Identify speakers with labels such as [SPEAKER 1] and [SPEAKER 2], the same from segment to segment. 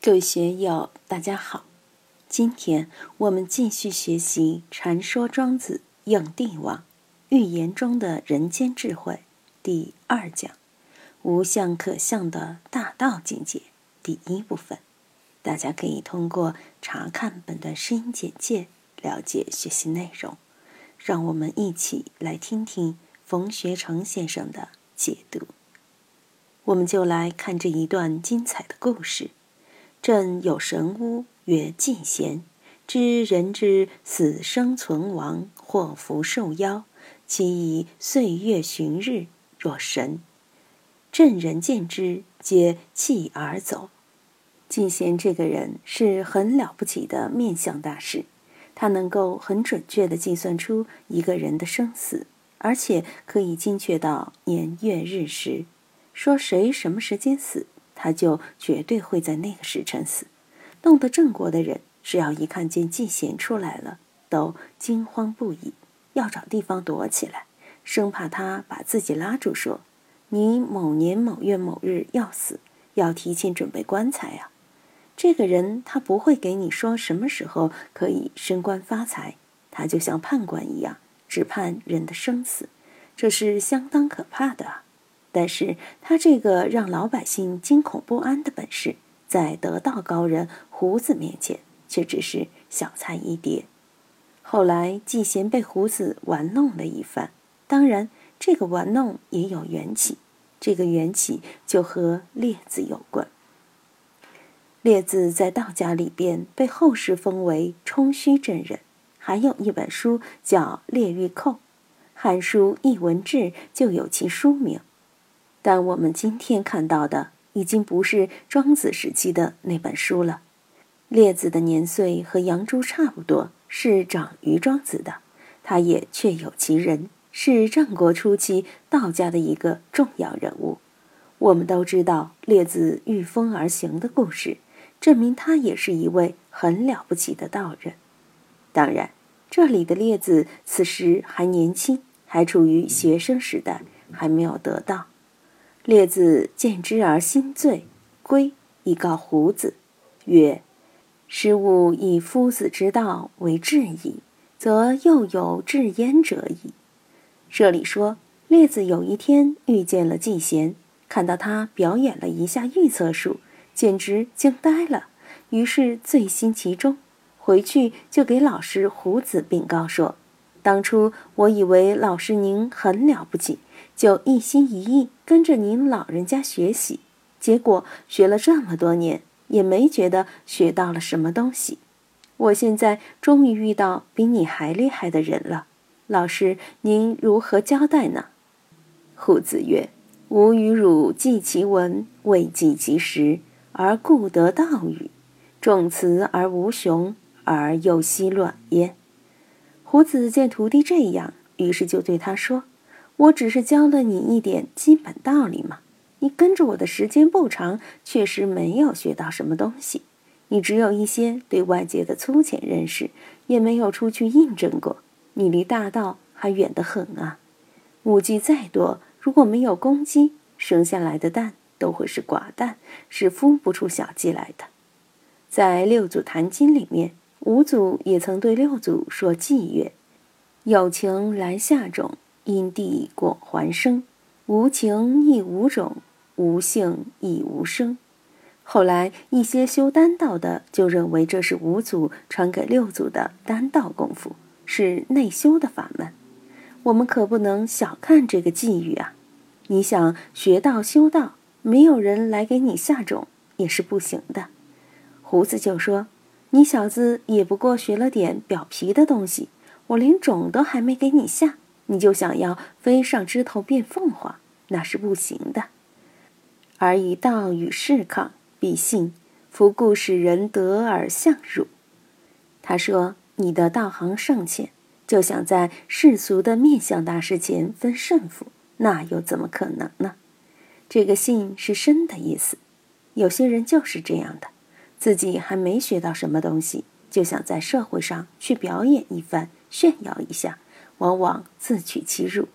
[SPEAKER 1] 各位学友，大家好！今天我们继续学习《传说庄子应帝王寓言中的人间智慧》第二讲“无相可相的大道境界”第一部分。大家可以通过查看本段声音简介了解学习内容。让我们一起来听听冯学成先生的解读。我们就来看这一段精彩的故事。朕有神巫曰进贤，知人之死生存亡，祸福寿夭，其以岁月旬日若神。朕人见之，皆弃而走。进贤这个人是很了不起的面相大师，他能够很准确地计算出一个人的生死，而且可以精确到年月日时，说谁什么时间死。他就绝对会在那个时辰死，弄得郑国的人只要一看见季贤出来了，都惊慌不已，要找地方躲起来，生怕他把自己拉住，说：“你某年某月某日要死，要提前准备棺材啊。”这个人他不会给你说什么时候可以升官发财，他就像判官一样，只判人的生死，这是相当可怕的啊。但是他这个让老百姓惊恐不安的本事，在得道高人胡子面前却只是小菜一碟。后来季贤被胡子玩弄了一番，当然这个玩弄也有缘起，这个缘起就和列子有关。列子在道家里边被后世封为冲虚真人，还有一本书叫《列玉寇》，《汉书艺文志》就有其书名。但我们今天看到的已经不是庄子时期的那本书了。列子的年岁和杨朱差不多，是长于庄子的，他也确有其人，是战国初期道家的一个重要人物。我们都知道列子御风而行的故事，证明他也是一位很了不起的道人。当然，这里的列子此时还年轻，还处于学生时代，还没有得道。列子见之而心醉，归以告胡子，曰：“师吾以夫子之道为质矣，则又有质焉者矣。”这里说，列子有一天遇见了季贤，看到他表演了一下预测术，简直惊呆了，于是醉心其中，回去就给老师胡子禀告说：“当初我以为老师您很了不起。”就一心一意跟着您老人家学习，结果学了这么多年，也没觉得学到了什么东西。我现在终于遇到比你还厉害的人了，老师您如何交代呢？胡子曰：“吾与汝记其文，未记其实，而故得道语。重辞而无雄，而又稀乱焉。”胡子见徒弟这样，于是就对他说。我只是教了你一点基本道理嘛，你跟着我的时间不长，确实没有学到什么东西。你只有一些对外界的粗浅认识，也没有出去印证过，你离大道还远得很啊。武技再多，如果没有攻击，生下来的蛋都会是寡蛋，是孵不出小鸡来的。在六祖坛经里面，五祖也曾对六祖说：“偈曰：有情来下种。”因地果还生，无情亦无种，无性亦无生。后来一些修丹道的就认为这是五祖传给六祖的丹道功夫，是内修的法门。我们可不能小看这个际遇啊！你想学道修道，没有人来给你下种也是不行的。胡子就说：“你小子也不过学了点表皮的东西，我连种都还没给你下。”你就想要飞上枝头变凤凰，那是不行的。而以道与世抗，必信。夫故使人得而相辱。他说：“你的道行尚浅，就想在世俗的面相大师前分胜负，那又怎么可能呢？”这个“信”是深的意思。有些人就是这样的，自己还没学到什么东西，就想在社会上去表演一番，炫耀一下。往往自取其辱，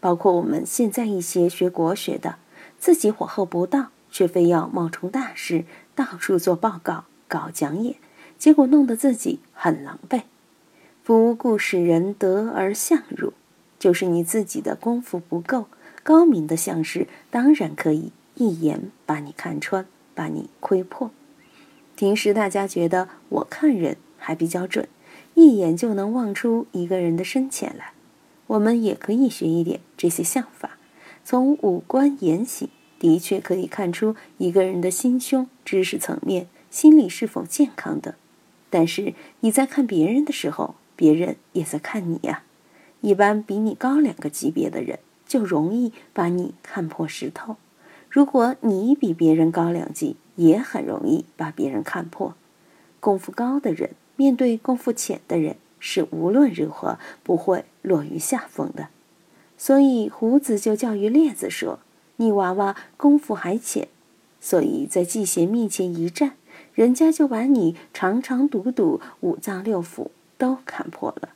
[SPEAKER 1] 包括我们现在一些学国学的，自己火候不到，却非要冒充大师，到处做报告、搞讲演，结果弄得自己很狼狈。不故使人得而相辱，就是你自己的功夫不够，高明的相士当然可以一眼把你看穿，把你窥破。平时大家觉得我看人还比较准，一眼就能望出一个人的深浅来。我们也可以学一点这些相法，从五官言行，的确可以看出一个人的心胸、知识层面、心理是否健康的。但是你在看别人的时候，别人也在看你呀。一般比你高两个级别的人，就容易把你看破石头。如果你比别人高两级，也很容易把别人看破。功夫高的人面对功夫浅的人，是无论如何不会落于下风的。所以胡子就教育列子说：“你娃娃功夫还浅，所以在季贤面前一站，人家就把你长长笃笃五脏六腑都看破了。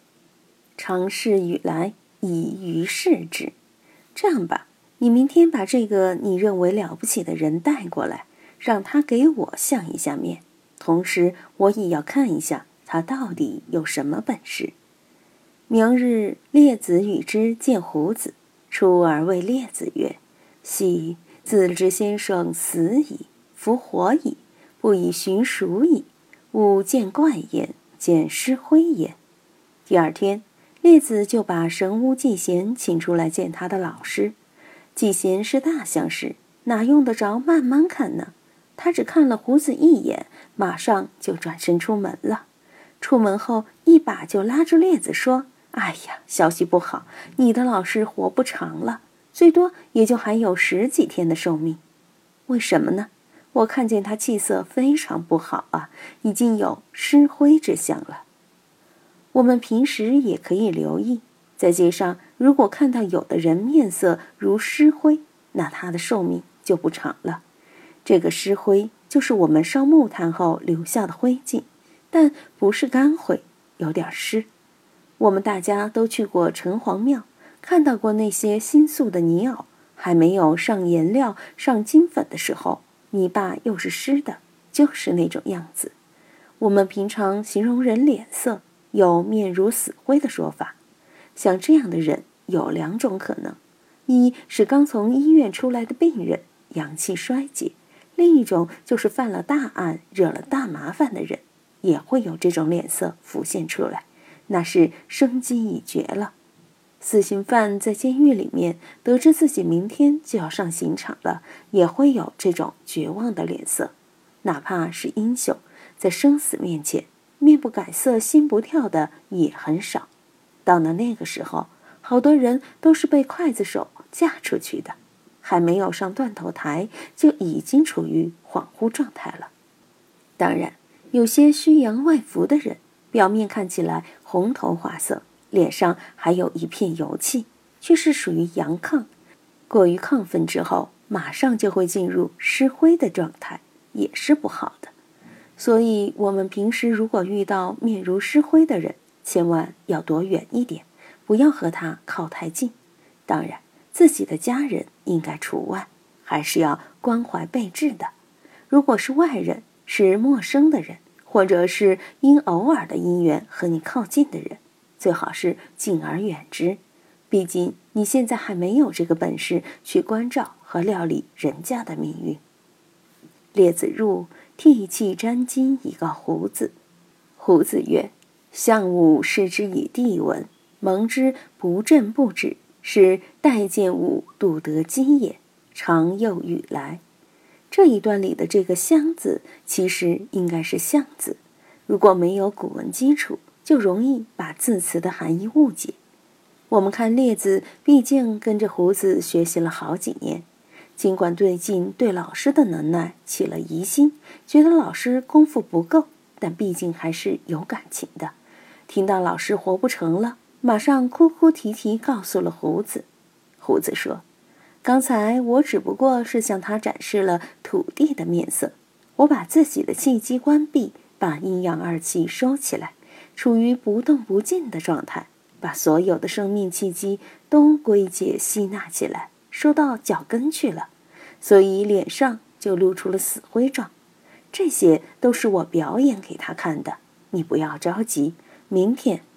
[SPEAKER 1] 常事与来，以于视之。这样吧。”你明天把这个你认为了不起的人带过来，让他给我相一下面，同时我也要看一下他到底有什么本事。明日列子与之见胡子，出而谓列子曰：“昔子之先生死矣，复活矣，不以寻属矣。吾见怪焉，见尸灰焉。”第二天，列子就把神巫季贤请出来见他的老师。季贤是大相士，哪用得着慢慢看呢？他只看了胡子一眼，马上就转身出门了。出门后，一把就拉住列子说：“哎呀，消息不好，你的老师活不长了，最多也就还有十几天的寿命。为什么呢？我看见他气色非常不好啊，已经有尸灰之象了。我们平时也可以留意。”在街上，如果看到有的人面色如尸灰，那他的寿命就不长了。这个尸灰就是我们烧木炭后留下的灰烬，但不是干灰，有点湿。我们大家都去过城隍庙，看到过那些新塑的泥偶，还没有上颜料、上金粉的时候，泥巴又是湿的，就是那种样子。我们平常形容人脸色有面如死灰的说法。像这样的人有两种可能：一是刚从医院出来的病人，阳气衰竭；另一种就是犯了大案、惹了大麻烦的人，也会有这种脸色浮现出来，那是生机已绝了。死刑犯在监狱里面得知自己明天就要上刑场了，也会有这种绝望的脸色。哪怕是英雄，在生死面前面不改色、心不跳的也很少。到了那个时候，好多人都是被刽子手架出去的，还没有上断头台，就已经处于恍惚状态了。当然，有些虚阳外浮的人，表面看起来红头花色，脸上还有一片油气，却是属于阳亢。过于亢奋之后，马上就会进入湿灰的状态，也是不好的。所以，我们平时如果遇到面如湿灰的人，千万要躲远一点，不要和他靠太近。当然，自己的家人应该除外，还是要关怀备至的。如果是外人，是陌生的人，或者是因偶尔的因缘和你靠近的人，最好是敬而远之。毕竟你现在还没有这个本事去关照和料理人家的命运。列子入，涕泣沾巾以告胡子。胡子曰。相武视之以地闻，蒙之不振不止，是待见吾度得今也。常又语来，这一段里的这个“相”字，其实应该是“相”字。如果没有古文基础，就容易把字词的含义误解。我们看列子，毕竟跟着胡子学习了好几年，尽管最近对老师的能耐起了疑心，觉得老师功夫不够，但毕竟还是有感情的。听到老师活不成了，马上哭哭啼啼告诉了胡子。胡子说：“刚才我只不过是向他展示了土地的面色，我把自己的气机关闭，把阴阳二气收起来，处于不动不静的状态，把所有的生命气机都归结吸纳起来，收到脚跟去了，所以脸上就露出了死灰状。这些都是我表演给他看的。你不要着急，明天